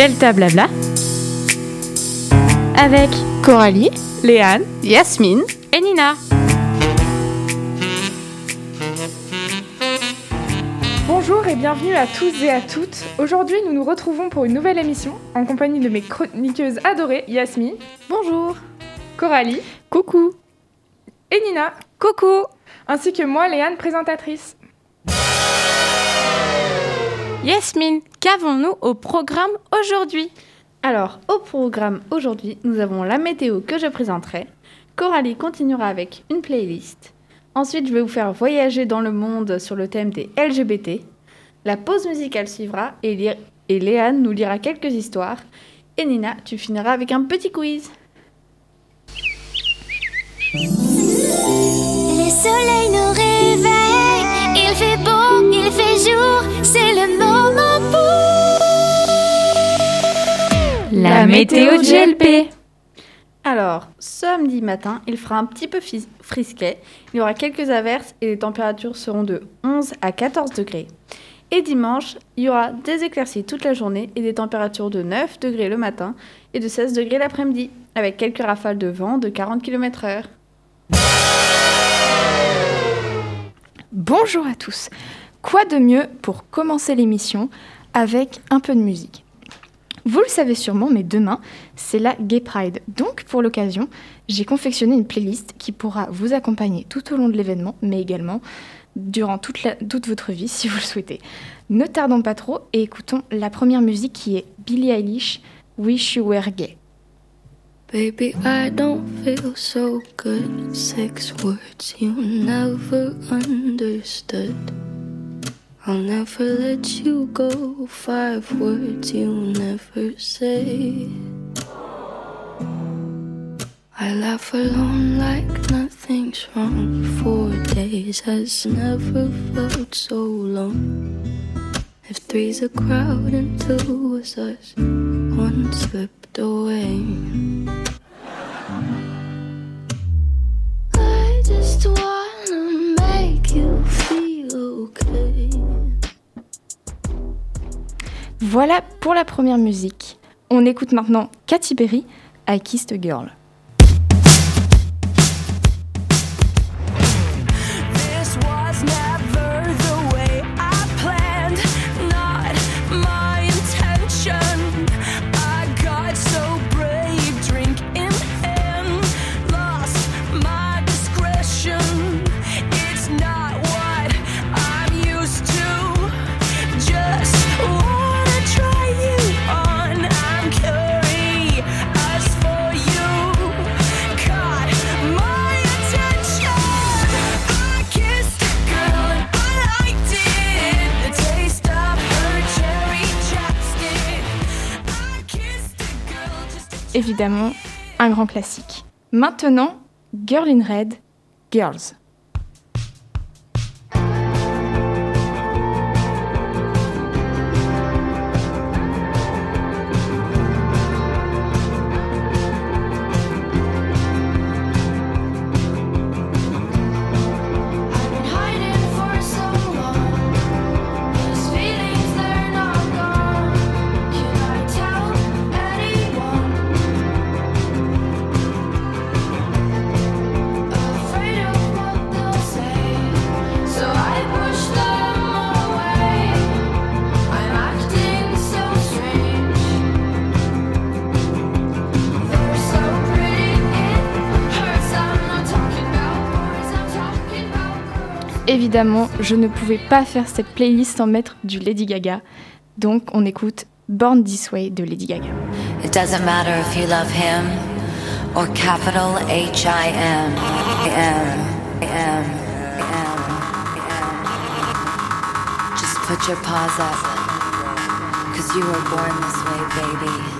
Delta Blabla avec Coralie, Léane Yasmine et Nina. Bonjour et bienvenue à tous et à toutes. Aujourd'hui, nous nous retrouvons pour une nouvelle émission en compagnie de mes chroniqueuses adorées Yasmine. Bonjour. Coralie. Coucou. Et Nina. Coucou. Ainsi que moi, Léane, présentatrice. Yasmine, qu'avons-nous au programme aujourd'hui? Alors, au programme aujourd'hui, nous avons la météo que je présenterai. Coralie continuera avec une playlist. Ensuite, je vais vous faire voyager dans le monde sur le thème des LGBT. La pause musicale suivra et, Lé- et Léane nous lira quelques histoires. Et Nina, tu finiras avec un petit quiz. La météo de GLP. Alors, samedi matin, il fera un petit peu frisquet. Il y aura quelques averses et les températures seront de 11 à 14 degrés. Et dimanche, il y aura des éclaircies toute la journée et des températures de 9 degrés le matin et de 16 degrés l'après-midi, avec quelques rafales de vent de 40 km/h. Bonjour à tous. Quoi de mieux pour commencer l'émission avec un peu de musique? Vous le savez sûrement, mais demain, c'est la Gay Pride. Donc, pour l'occasion, j'ai confectionné une playlist qui pourra vous accompagner tout au long de l'événement, mais également durant toute, votre vie, si vous le souhaitez. Ne tardons pas trop et écoutons la première musique qui est Billie Eilish, Wish You Were Gay. Baby, I don't feel so good. Words you never understood. I'll never let you go. Five words you never say. I laugh alone like nothing's wrong. Four days has never felt so long. If three's a crowd and two was us, one slipped away. I just wanna make you Voilà pour la première musique. On écoute maintenant Katy Perry, I Kissed a Girl. Évidemment, un grand classique. Maintenant, Girl in Red, Girls. Évidemment, je ne pouvais pas faire cette playlist sans mettre du Lady Gaga. Donc, on écoute Born This Way de Lady Gaga. It doesn't matter if you love him or capital H I M. M. M. M. M. Just put your paws up. Cause you were born this way, baby.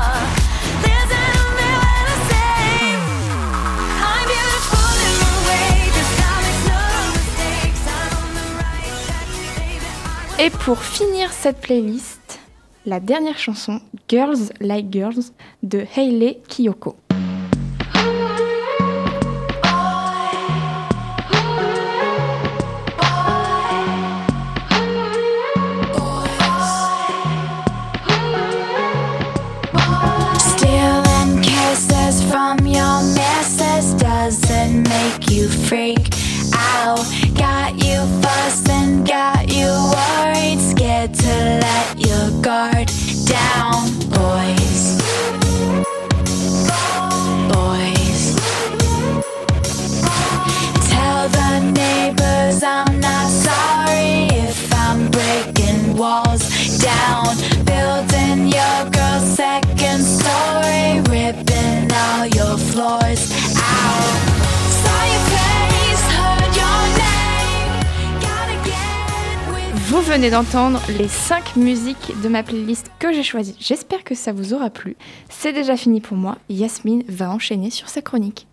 Et pour finir cette playlist, la dernière chanson, Girls Like Girls, de Hailey Kiyoko. Kisses from your doesn't make you freak venez d'entendre les 5 musiques de ma playlist que j'ai choisies. J'espère que ça vous aura plu. C'est déjà fini pour moi. Yasmine va enchaîner sur sa chronique.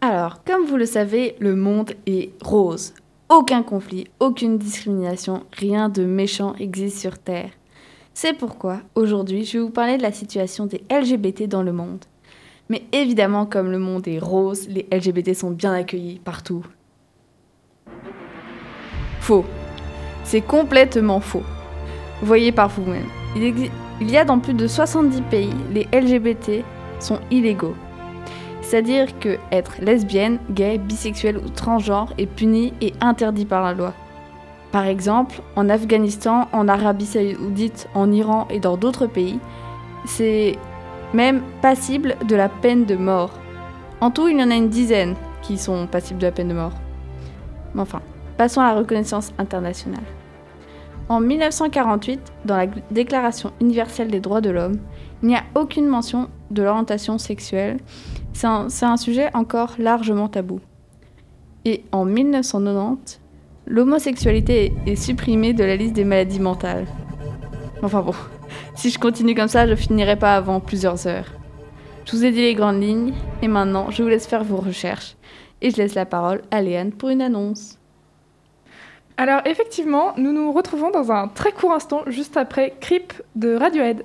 Alors, comme vous le savez, le monde est rose. Aucun conflit, aucune discrimination, rien de méchant existe sur Terre. C'est pourquoi, aujourd'hui, je vais vous parler de la situation des LGBT dans le monde. Mais évidemment, comme le monde est rose, les LGBT sont bien accueillis partout. Faux. C'est complètement faux. Voyez par vous-même. Il, y a dans plus de 70 pays, les LGBT sont illégaux. C'est-à-dire que être lesbienne, gay, bisexuel ou transgenre est puni et interdit par la loi. Par exemple, en Afghanistan, en Arabie saoudite, en Iran et dans d'autres pays, c'est même passible de la peine de mort. En tout, il y en a une dizaine qui sont passibles de la peine de mort. Mais enfin, passons à la reconnaissance internationale. En 1948, dans la Déclaration universelle des droits de l'homme, il n'y a aucune mention de l'orientation sexuelle. C'est un, sujet encore largement tabou. Et en 1990, l'homosexualité est, est supprimée de la liste des maladies mentales. Enfin bon, si je continue comme ça, je finirai pas avant plusieurs heures. Je vous ai dit les grandes lignes, et maintenant, je vous laisse faire vos recherches. Et je laisse la parole à Léane pour une annonce. Alors effectivement, nous nous retrouvons dans un très court instant juste après Creep de Radiohead.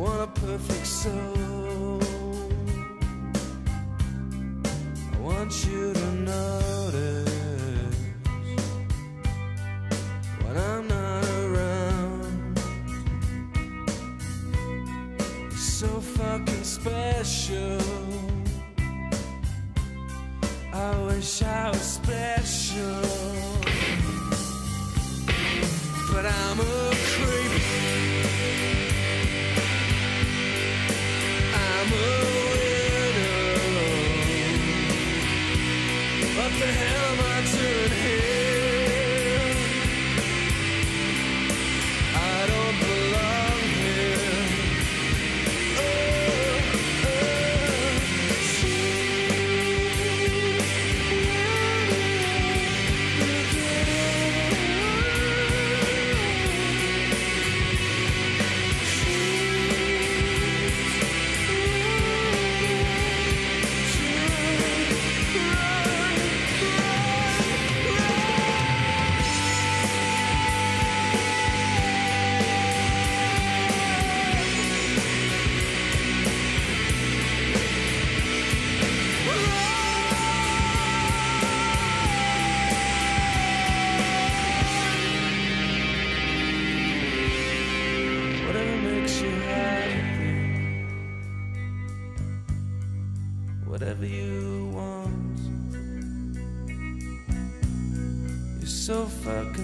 Want a perfect soul. I want you to notice when I'm not around. You're so fucking special.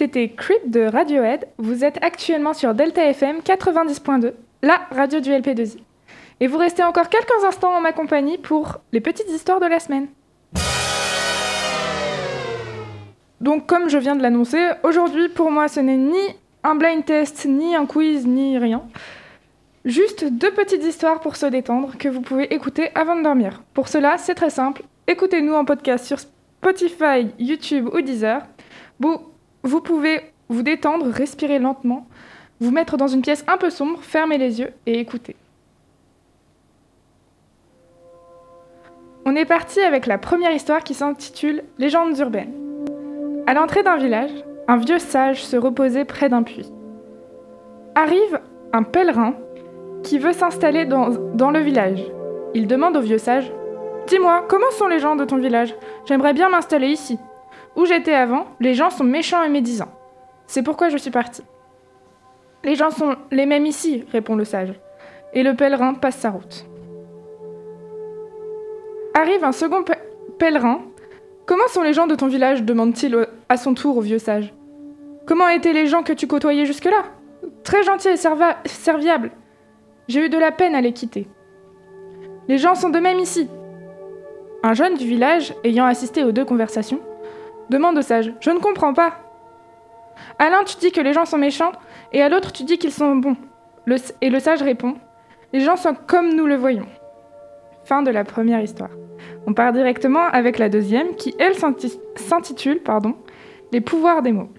C'était Creep de Radiohead. Vous êtes actuellement sur Delta FM 90.2, la radio du LP2I. Et vous restez encore quelques instants en ma compagnie pour les petites histoires de la semaine. Donc, comme je viens de l'annoncer, aujourd'hui pour moi ce n'est ni un blind test, ni un quiz, ni rien. Juste deux petites histoires pour se détendre que vous pouvez écouter avant de dormir. Pour cela, c'est très simple. Écoutez-nous en podcast sur Spotify, YouTube ou Deezer. Vous pouvez vous détendre, respirer lentement, vous mettre dans une pièce un peu sombre, fermer les yeux et écouter. On est parti avec la première histoire qui s'intitule Légendes urbaines. À l'entrée d'un village, un vieux sage se reposait près d'un puits. Arrive un pèlerin qui veut s'installer dans, dans le village. Il demande au vieux sage Dis-moi, comment sont les gens de ton village? J'aimerais bien m'installer ici. Où j'étais avant, les gens sont méchants et médisants. C'est pourquoi je suis parti. Les gens sont les mêmes ici, répond le sage. Et le pèlerin passe sa route. Arrive un second pè- pèlerin. Comment sont les gens de ton village demande-t-il à son tour au vieux sage. Comment étaient les gens que tu côtoyais jusque-là? Très gentils et serviables. J'ai eu de la peine à les quitter. Les gens sont de même ici. Un jeune du village, ayant assisté aux deux conversations, demande au sage Je ne comprends pas. À l'un, tu dis que les gens sont méchants, et à l'autre, tu dis qu'ils sont bons. Et le sage répond Les gens sont comme nous le voyons. Fin de la première histoire. On part directement avec la deuxième, qui, elle, s'inti- s'intitule pardon, Les pouvoirs des mots.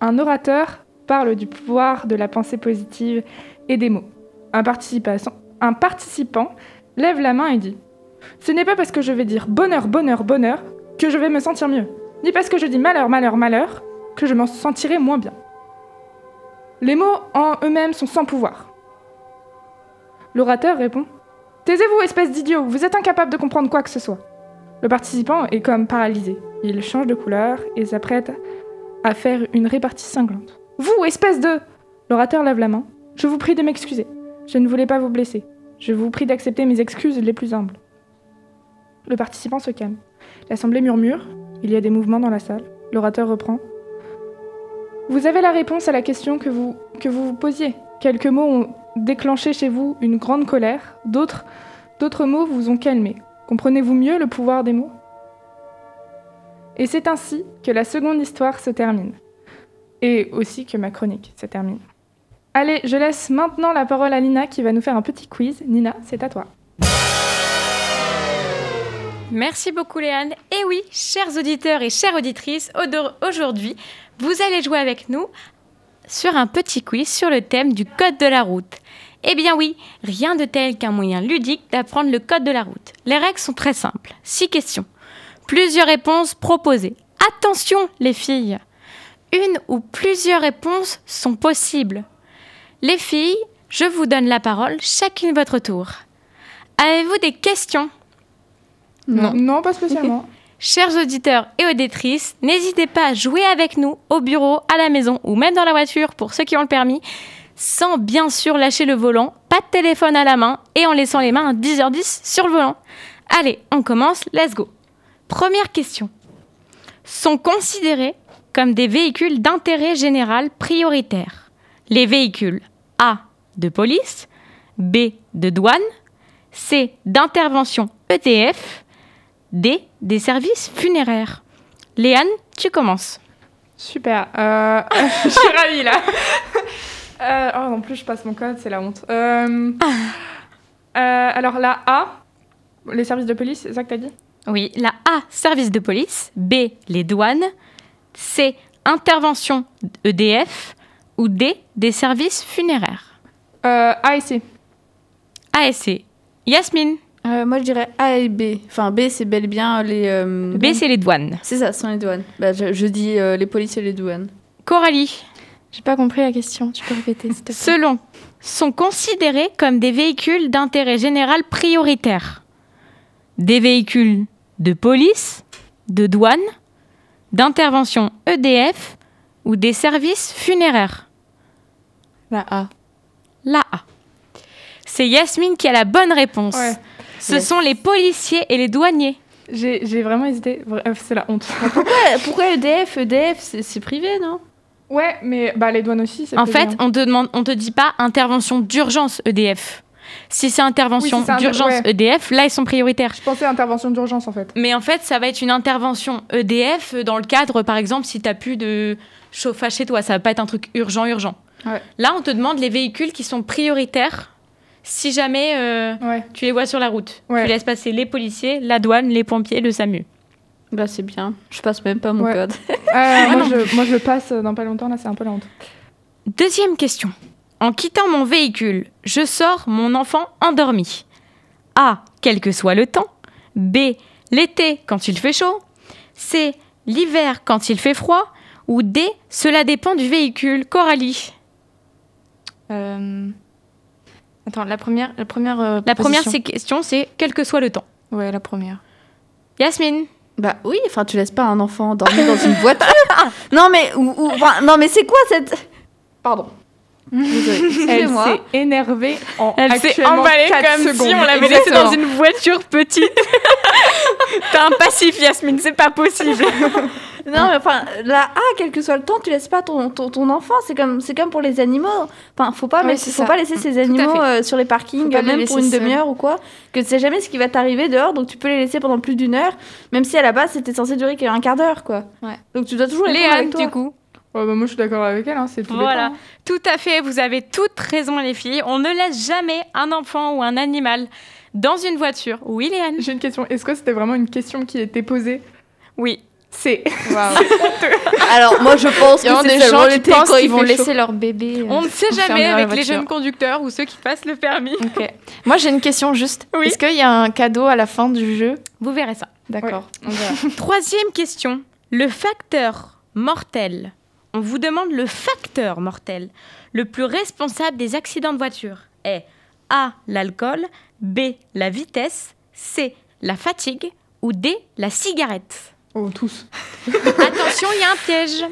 Un orateur parle du pouvoir de la pensée positive et des mots. Un participant lève la main et dit Ce n'est pas parce que je vais dire bonheur, bonheur, bonheur que je vais me sentir mieux, ni parce que je dis malheur, malheur, malheur que je m'en sentirai moins bien. Les mots en eux-mêmes sont sans pouvoir. L'orateur répond Taisez-vous, espèce d'idiot, vous êtes incapable de comprendre quoi que ce soit. Le participant est comme paralysé. Il change de couleur et s'apprête à faire une répartie cinglante. Vous, espèce de L'orateur lève la main. Je vous prie de m'excuser. Je ne voulais pas vous blesser. Je vous prie d'accepter mes excuses les plus humbles. Le participant se calme. L'assemblée murmure. Il y a des mouvements dans la salle. L'orateur reprend. Vous avez la réponse à la question que vous, vous posiez. Quelques mots ont déclenché chez vous une grande colère. D'autres, d'autres mots vous ont calmé. Comprenez-vous mieux le pouvoir des mots? Et c'est ainsi que la seconde histoire se termine. Et aussi que ma chronique se termine. Allez, je laisse maintenant la parole à Nina qui va nous faire un petit quiz. Nina, c'est à toi. Merci beaucoup Léane. Et oui, chers auditeurs et chères auditrices, au- aujourd'hui, vous allez jouer avec nous sur un petit quiz sur le thème du code de la route. Eh bien oui, rien de tel qu'un moyen ludique d'apprendre le code de la route. Les règles sont très simples. Six questions. Plusieurs réponses proposées. Attention les filles Une ou plusieurs réponses sont possibles. Les filles, je vous donne la parole, chacune votre tour. Avez-vous des questions? Non. Non, pas spécialement. Chers auditeurs et auditrices, n'hésitez pas à jouer avec nous au bureau, à la maison ou même dans la voiture pour ceux qui ont le permis, sans bien sûr lâcher le volant, pas de téléphone à la main et en laissant les mains à 10h10 sur le volant. Allez, on commence, let's go. Première question. Sont considérés comme des véhicules d'intérêt général prioritaire les véhicules A de police, B de douane, C d'intervention EDF, D des services funéraires. Léane, tu commences. Super. Euh, je suis ravie là. Euh, oh, en plus, je passe mon code, c'est la honte. Euh, euh, alors, la A, les services de police, c'est ça que t'as dit? Oui, la A, service de police, B, les douanes, C, intervention EDF ou D, des services funéraires. euh, A et C. A et C. Yasmine, Euh, moi, je dirais A et B. Enfin, B, c'est bel et bien les. euh, B, c'est les douanes. C'est ça, ce sont les douanes. Bah, je, je dis euh, les polices et les douanes. Coralie, J'ai pas compris la question. Tu peux répéter, s'il te plaît selon, sont considérés comme des véhicules d'intérêt général prioritaire. Des véhicules de police, de douane, d'intervention EDF ou des services funéraires. La A. La A. C'est Yasmine qui a la bonne réponse. Ouais. Ce Yes. sont les policiers et les douaniers. J'ai vraiment hésité. Bref, c'est la honte. Pourquoi, pourquoi EDF EDF, c'est privé, non? Ouais, mais bah, les douanes aussi, c'est En fait, hein. on te demande, on te dit pas intervention d'urgence EDF. Si c'est intervention Oui, si c'est inter- d'urgence ouais. EDF, là ils sont prioritaires. Je pensais intervention d'urgence en fait. Mais en fait, ça va être une intervention EDF dans le cadre, par exemple, si tu n'as plus de chauffage chez toi. Ça va pas être un truc urgent, urgent. Ouais. Là, on te demande les véhicules qui sont prioritaires si jamais euh, Ouais. tu les vois sur la route. Ouais. Tu laisses passer les policiers, la douane, les pompiers, le SAMU. Bah, c'est bien. Je passe même pas mon Ouais. code. Euh, moi, je, moi, je le passe dans pas longtemps, là, c'est un peu la honte. Deuxième question. En quittant mon véhicule, je sors mon enfant endormi. A. Quel que soit le temps. B. L'été quand il fait chaud. C. L'hiver quand il fait froid. Ou D. Cela dépend du véhicule. Coralie. Euh, Attends, la première, la première. euh, La première c'est- question, c'est quel que soit le temps. Ouais, la première. Yasmine. Bah oui, enfin, tu laisses pas un enfant dormir dans une voiture. non, mais, ou, ou- enfin, non, mais c'est quoi cette. Pardon. Elle s'est énervée en Elle s'est emballée comme secondes. si on l'avait laissée dans une voiture petite. T'as un passif, Yasmine, c'est pas possible. Non, mais enfin, là, ah, quel que soit le temps, tu laisses pas ton, ton, ton enfant. C'est comme, c'est comme pour les animaux. Enfin, faut pas, faut ça. pas laisser ces animaux euh, sur les parkings, les même pour une demi-heure ou quoi. Que tu sais jamais ce qui va t'arriver dehors, donc tu peux les laisser pendant plus d'une heure, même si à la base c'était censé durer qu'un quart d'heure, quoi. Ouais. Donc tu dois toujours les prendre Léane, avec toi. du coup. Ouais, bah, moi, je suis d'accord avec elle, hein, c'est tout Voilà. hein. Tout à fait, vous avez toutes raison, les filles. On ne laisse jamais un enfant ou un animal dans une voiture. Oui, Léane? J'ai une question. Est-ce que c'était vraiment une question qui était posée? Oui. C'est. Alors moi je pense Il y a que c'est des seulement gens qui l'été pensent quand il qu'ils vont laisser chaud. leur bébé. euh, On ne sait jamais avec les jeunes conducteurs ou ceux qui passent le permis. Ok. Moi, j'ai une question juste. Oui. Est-ce qu'il y a un cadeau à la fin du jeu Vous verrez ça. D'accord. Troisième question. Le facteur mortel. On vous demande le facteur mortel le plus responsable des accidents de voiture est A. L'alcool, B. La vitesse, C. La fatigue ou D. La cigarette? Oh, tous. Attention, il y a un piège.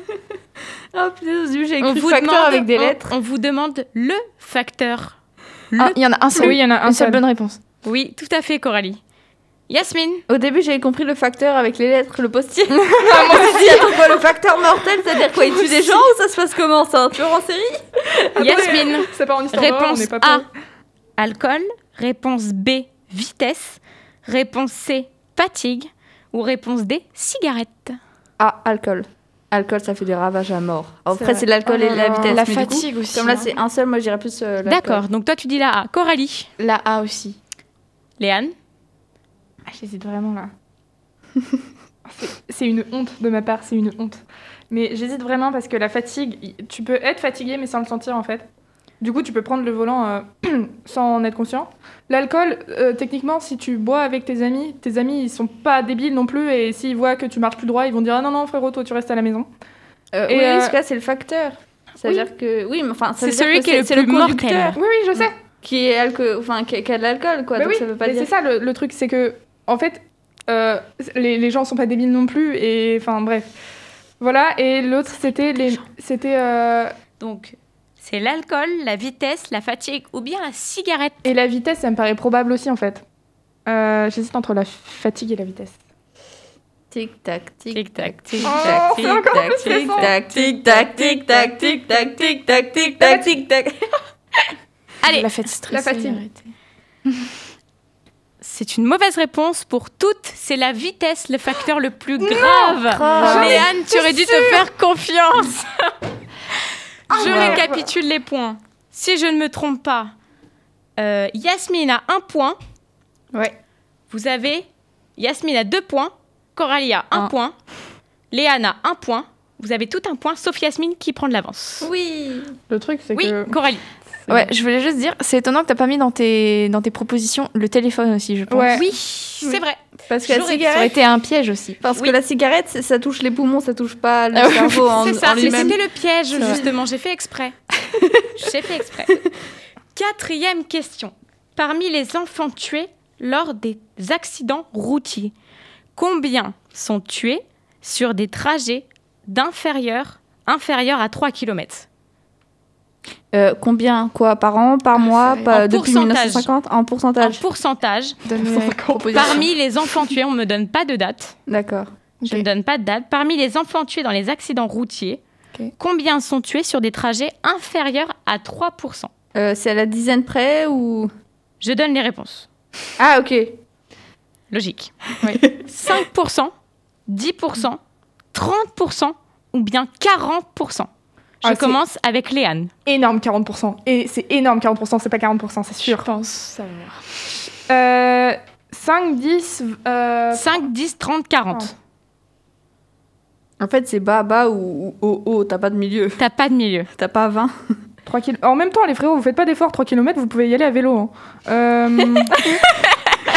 Oh putain, j'ai écrit facteur demande, avec des on- lettres. on vous demande le facteur. Ah, il y en a un seul. Oui, il y en a un Une seule seul. bonne réponse. Oui, tout à fait, Coralie. Yasmine, Au début j'avais compris le facteur avec les lettres, le postier. moi aussi, attends quoi, le facteur mortel, c'est-à-dire quoi Il tue des gens ou ça se passe comment C'est un tueur en série Yasmine, C'est pas en histoire on réponse pas A, alcool, réponse B, vitesse, réponse C, fatigue ou réponse D, cigarette. Ah, alcool. Alcool, ça fait des ravages à mort. Après, c'est l'alcool Oh et la vitesse. La coup, fatigue aussi. Comme là, hein. c'est un seul, moi, je dirais plus euh. D'accord, donc toi tu dis la A. Coralie, La A aussi. Léane, Ah, J'hésite vraiment là. C'est- une honte de ma part, c'est une honte. Mais j'hésite vraiment parce que la fatigue, tu peux être fatigué mais sans le sentir en fait. Du coup, tu peux prendre le volant euh, sans en être conscient. L'alcool, euh, techniquement, si tu bois avec tes amis, tes amis ils sont pas débiles non plus et s'ils voient que tu marches plus droit, ils vont dire ah non non frérot toi tu restes à la maison. Euh, Et, oui, euh, parce que là, c'est le facteur. C'est-à-dire que oui, mais enfin, ça C'est celui que qui est le plus conducteur mortel. Oui, oui, je sais. qui est alco- enfin qui, qui a de l'alcool quoi. Bah donc oui, ça veut pas mais dire. c'est ça le, le truc, c'est que, en fait, euh, les, les gens sont pas débiles non plus, et enfin, bref. Voilà, et l'autre, c'était les. C'était. euh, Donc, c'est l'alcool, la vitesse, la fatigue ou bien la cigarette. Et la vitesse, ça me paraît probable aussi, en fait. Euh, J'hésite entre la fatigue et la vitesse. Tic tac tic Tic tac, tic Oh, tac, c'est tic tac, tic tac, tic tac, tic tac, tic tac, tic tac, tic tac, tic tac, tic tac. Allez, La fête stressée. La fatigue. c'est une mauvaise réponse pour toutes. C'est la vitesse, le facteur le plus grave. grave. Léane, tu aurais dû te faire confiance. Je ouais. récapitule les points. Si je ne me trompe pas, euh, Yasmine a un point. Ouais. Vous avez Yasmine a deux points. Coralie a un Un. point. Léane a un point. Vous avez tout un point, sauf Yasmine qui prend de l'avance. Oui. Le truc, c'est Oui, que. Coralie. Ouais, je voulais juste dire, c'est étonnant que t'as pas mis dans tes, dans tes propositions le téléphone aussi, je pense. Ouais. Oui, c'est vrai. Parce que la J'aurais- Ça aurait cigarette, été un piège aussi. parce Oui. que la cigarette, ça touche les poumons, ça touche pas le Ah cerveau en, C'est ça, en mais lui-même. c'était le piège, justement. J'ai fait exprès. J'ai fait exprès. Quatrième question. Parmi les enfants tués lors des accidents routiers, combien sont tués sur des trajets d'inférieur inférieur à 3 km Euh, combien quoi par an, par mois, pas- en depuis pourcentage. 1950 en En pourcentage. pourcentage, Donne-le parmi les enfants tués, on ne me donne pas de date. D'accord. Je ne donne pas de date. Parmi les enfants tués dans les accidents routiers, combien sont tués sur des trajets inférieurs à 3% Euh, c'est à la dizaine près ou? Je donne les réponses. Ah ok. Logique. 5%, 10%, 30% ou bien 40%. Je Ah, commence avec Léane. Énorme 40%. Et c'est énorme 40%, c'est pas 40%, c'est Je sûr. pense savoir. Euh, 5, 10. Euh, 5, 10, 30, 40. En fait, c'est bas, bas ou, ou haut, haut. T'as pas de milieu. T'as pas de milieu. T'as pas 20. 3 km. En même temps, les frérots, vous faites pas d'efforts. 3 km, vous pouvez y aller à vélo. hein. Euh,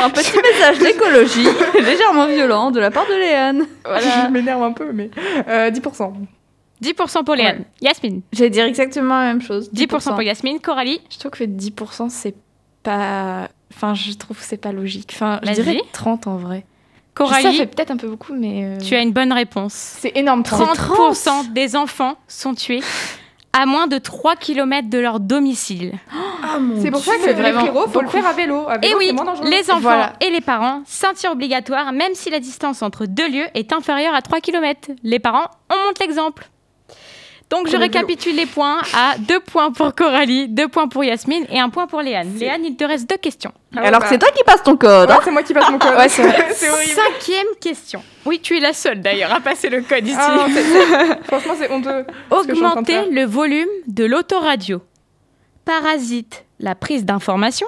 Un petit message d'écologie légèrement violent de la part de Léane. Je m'énerve un peu, mais. Euh, 10%. 10% pour Léane. Yasmine. J'allais dire exactement la même chose. 10% pour Yasmine. Coralie. Je trouve que 10%, c'est pas. Enfin, je trouve que c'est pas logique. Enfin, je dirais 30 en vrai. Coralie, Ça fait peut-être un peu beaucoup, mais. euh, tu as une bonne réponse. C'est énorme. 30. 30% des enfants sont tués à moins de 3 km de leur domicile. Ah mon C'est pour ça que vraiment frérots, faut le faire à vélo. À Et vélo, oui, moins les enfants Voilà. et les parents, ceinture obligatoire, même si la distance entre deux lieux est inférieure à 3 km. Les parents, on montre l'exemple. Donc je récapitule les points à 2 points pour Coralie, 2 points pour Yasmine et 1 point pour Léane. Léane, il te reste deux questions. Ah ouais, Alors bah, c'est toi qui passes ton code. Ouais, hein c'est moi qui passe mon code. Ouais, c'est horrible. Cinquième question. Oui, tu es la seule d'ailleurs à passer le code ici. Ah, non, Franchement, c'est honteux. Augmenter le volume de l'autoradio. Parasite la prise d'information.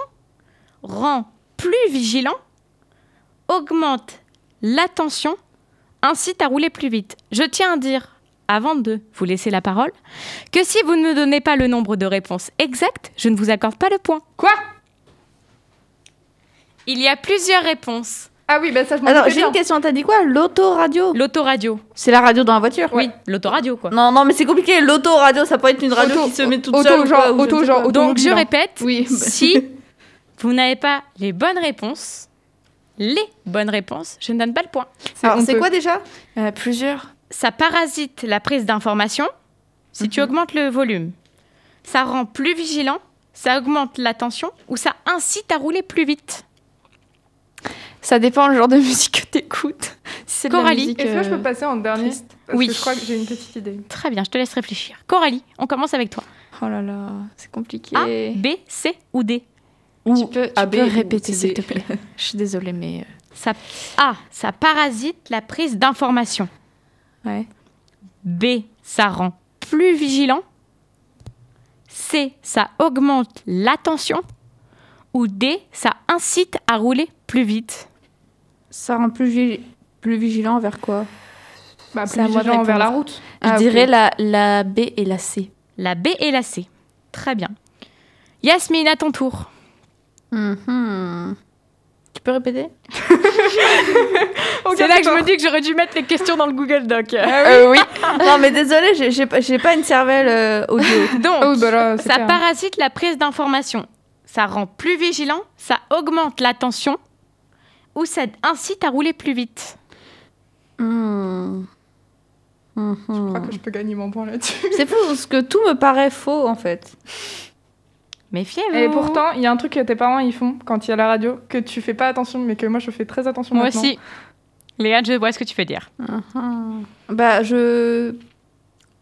Rend plus vigilant. Augmente l'attention. Incite à rouler plus vite. Je tiens à dire, avant de vous laisser la parole, que si vous ne me donnez pas le nombre de réponses exactes, je ne vous accorde pas le point. Quoi? Il y a plusieurs réponses. Ah oui, bah ça, je m'en Alors j'ai une question. T'as dit quoi? L'autoradio? L'autoradio. C'est la radio dans la voiture? Oui, l'autoradio quoi. Non, non, mais c'est compliqué. L'autoradio, ça peut être une radio Auto- qui se met toute auto, seule. ou genre, quoi, auto, genre, auto. Donc je hein. répète, Oui. si vous n'avez pas les bonnes réponses, les bonnes réponses, je ne donne pas le point. C'est Alors c'est quoi déjà? Euh, plusieurs. Ça parasite la prise d'information si tu augmentes le volume. Ça rend plus vigilant, ça augmente l'attention ou ça incite à rouler plus vite. Ça dépend le genre de musique que de la Coralie, Est-ce que je euh, peux passer en dernier. Parce Oui. que je crois que j'ai une petite idée. Très bien, je te laisse réfléchir. Coralie, on commence avec toi. Oh là là, c'est compliqué. A, B, C ou D? Tu peux, tu A, peux ou répéter, s'il te plaît. Je suis désolée, mais. euh, ça, A, ça parasite la prise d'information. Ouais. B, ça rend plus vigilant. C, ça augmente l'attention. Ou D, ça incite à rouler plus vite. Ça rend plus, vi- plus vigilant vers quoi? Bah, plus vigilant vers la route. Je Ah, ok. dirais la, la B et la C. La B et la C. Très bien. Yasmine, à ton tour. Mhm. Peux répéter C'est là que je me dis que j'aurais dû mettre les questions dans le Google Doc. Euh, oui. non, mais désolé, j'ai- pas- une cervelle euh, audio. Donc, Ah oui, bah là, ça clair. parasite la prise d'information. Ça rend plus vigilant, ça augmente l'attention ou ça incite à rouler plus vite. Hmm. Je crois que je peux gagner mon point là-dessus. C'est fou parce que tout me paraît faux en fait. Méfiez-vous. Et pourtant, il y a un truc que tes parents ils font quand il y a la radio, que tu fais pas attention, mais que moi je fais très attention moi maintenant. aussi. Léane, je vois ce que tu veux dire. Bah je.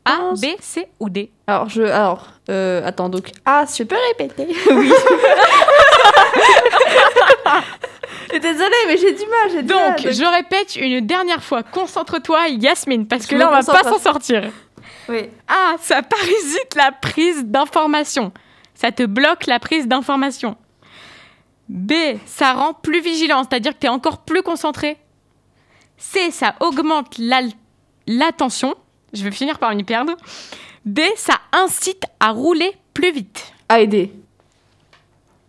A, Pense- B, C ou D? Alors je. Alors. euh, attends donc. Ah, je peux répéter Oui. Désolée, mais j'ai du mal. J'ai du mal. Donc, je répète une dernière fois, concentre-toi, Yasmine, parce que Je là, on va pas s'en sortir. Oui. A, ça parasite la prise d'information. Ça te bloque la prise d'information. B, ça rend plus vigilant, c'est-à-dire que tu es encore plus concentré. C, ça augmente l'attention. Je vais finir par m'y perdre. D, ça incite à rouler plus vite. À aider.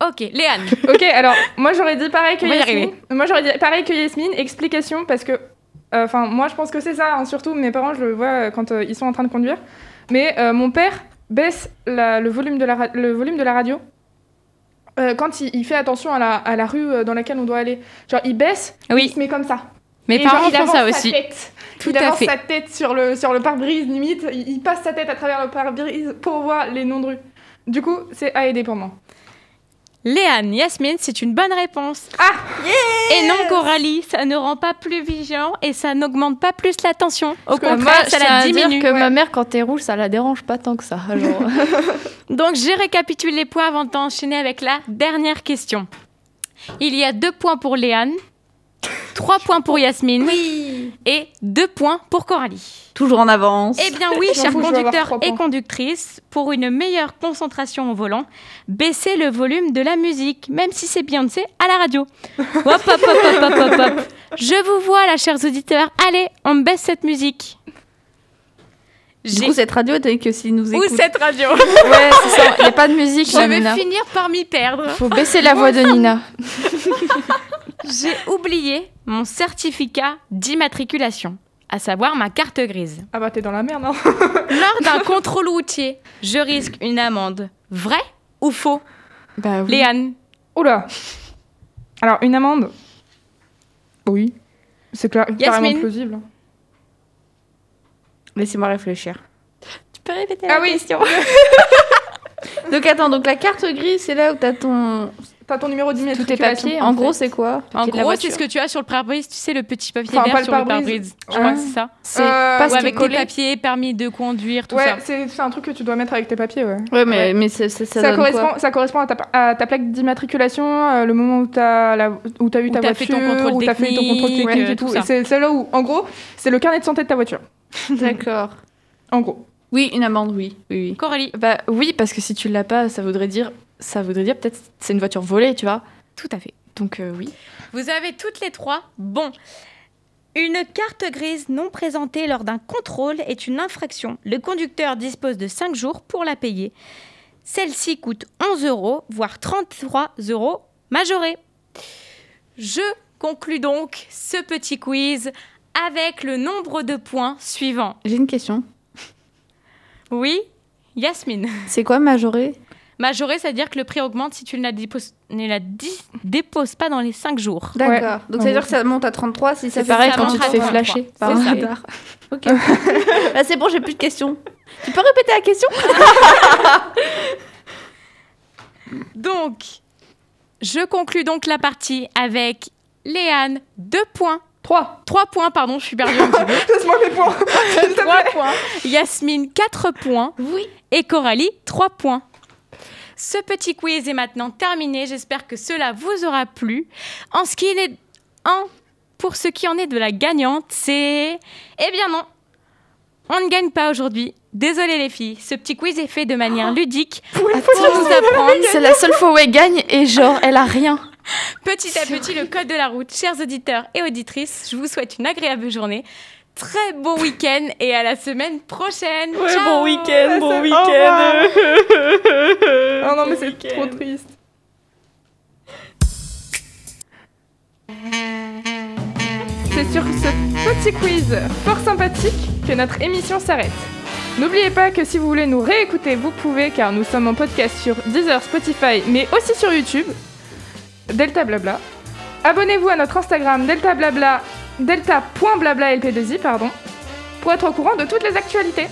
Ok, Léane. Ok, alors moi j'aurais dit pareil que Yasmine. Moi j'aurais dit pareil que Yasmine. Explication parce que, euh, enfin moi je pense que c'est ça. hein, surtout mes parents, je le vois euh, quand euh, ils sont en train de conduire. Mais euh, mon père baisse la- le volume de la le volume de la radio. euh, quand il, il fait attention à la, à la rue euh, dans laquelle on doit aller, genre il baisse, il Oui, se met comme ça. mes Et parents il font ça sa aussi. tête. Tout il à avance fait. sa tête sur le, sur le pare-brise, limite. Il, il passe sa tête à travers le pare-brise pour voir les noms de rue. Du coup, c'est à aider pour moi. Léane, Yasmine, c'est une bonne réponse. Ah Et non, Coralie, ça ne rend pas plus vigilant et ça n'augmente pas plus. Au Parce que moi, contraire, je ça la à dire diminue. que ma mère, quand elle roule, ça la dérange pas tant que ça. Genre. Donc, j'ai récapitulé les points avant d'enchaîner avec la dernière question. Il y a deux points pour Léane, trois points pour Yasmine et deux points pour Coralie. Toujours en avance. Eh bien oui, chers conducteurs et conductrices, pour une meilleure concentration au volant, baissez le volume de la musique, même si c'est Beyoncé à la radio. Hop, hop, hop, hop, hop, hop, hop. Je vous vois là, chers auditeurs. Allez, on baisse cette musique. Du coup, cette radio, t'as que s'ils nous Où écoutent. cette radio ouais, c'est ça. Il n'y a pas de musique, Je là, vais Nina. finir par m'y perdre. Faut baisser la voix de Nina. J'ai oublié mon certificat d'immatriculation, à savoir ma carte grise. Ah bah t'es dans la merde, hein Lors d'un contrôle routier, je risque une amende. Vrai ou faux? Bah oui. Léane Oula Alors, une amende? Oui. C'est cla- carrément Yasmine plausible. Laissez-moi réfléchir. Tu peux répéter Ah la oui. question? Donc attends, donc la carte grise, c'est là où t'as ton. T'as ton numéro d'immatriculation. papier, En, en gros, c'est quoi En gros, c'est ce que tu as sur le pare-brise, tu sais, le petit papier Enfin, vert pas le sur le pare-brise. Je Ouais. crois que c'est ça. C'est Euh, pas avec tes collé. papiers, permis de conduire, tout Ouais, ça. c'est c'est un truc que tu dois mettre avec tes papiers, ouais. Ouais, mais, mais c'est- c'est- ça, Ça, donne correspond, quoi ça correspond à ta, à ta plaque d'immatriculation, euh, le moment où tu as, la, où as eu Où ta t'as voiture, fait ton contrôle où tu as fait ton contrôle technique, technique euh, et tout tout. ça. Et c'est c'est là où, en gros, c'est le carnet de santé de ta voiture. D'accord. En gros. Oui, une amende, oui. oui, oui. Coralie, Bah oui, parce que si tu l'as pas, ça voudrait dire, ça voudrait dire peut-être c'est une voiture volée, tu vois. tout à fait. Donc euh, oui. Vous avez toutes les trois. Bon. Une carte grise non présentée lors d'un contrôle est une infraction. Le conducteur dispose de 5 jours pour la payer. Celle-ci coûte 11 euros, voire 33 euros majorés. Je conclus donc ce petit quiz avec le nombre de points suivants. J'ai une question. Oui, Yasmine. C'est quoi majoré? Majoré, c'est-à-dire que le prix augmente si tu ne la, déposes, ne la di- déposes pas dans les 5 jours. D'accord. Donc en ça veut dire gros. que ça monte à 33 si ça C'est fait pareil ça quand tu te fais 33. flasher par C'est un radar. Ok. bah, c'est bon, j'ai plus de questions. Tu peux répéter la question? Donc, je conclus donc la partie avec Léane, 2 points. 3. 3 points, pardon, je suis perdue un petit peu. Laisse-moi mes points. 3 points. Yasmine, 4 points. Oui. Et Coralie, 3 points. Ce petit quiz est maintenant terminé. J'espère que cela vous aura plu. En ce qui est en, pour ce qui en est de la gagnante, c'est eh bien non. On ne gagne pas aujourd'hui. Désolée les filles, ce petit quiz est fait de manière ludique pour nous apprendre C'est la seule fois où elle gagne et genre elle a rien. petit à petit le code de la route. Chers auditeurs et auditrices, je vous souhaite une agréable journée. Très bon week-end et à la semaine prochaine. Ciao week-end, bon week-end. oh non, mais c'est trop triste. C'est sur ce petit quiz fort sympathique que notre émission s'arrête. N'oubliez pas que si vous voulez nous réécouter, vous pouvez car nous sommes en podcast sur Deezer, Spotify, mais aussi sur YouTube. Delta Blabla. Abonnez-vous à notre Instagram Delta Blabla, delta.blabla LP2I, pardon, pour être au courant de toutes les actualités.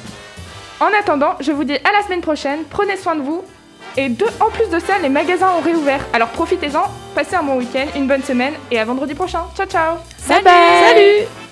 En attendant, je vous dis à la semaine prochaine, prenez soin de vous. Et de, en plus de ça, les magasins ont réouvert. Alors profitez-en, passez un bon week-end, une bonne semaine et à vendredi prochain. Ciao ciao Salut Salut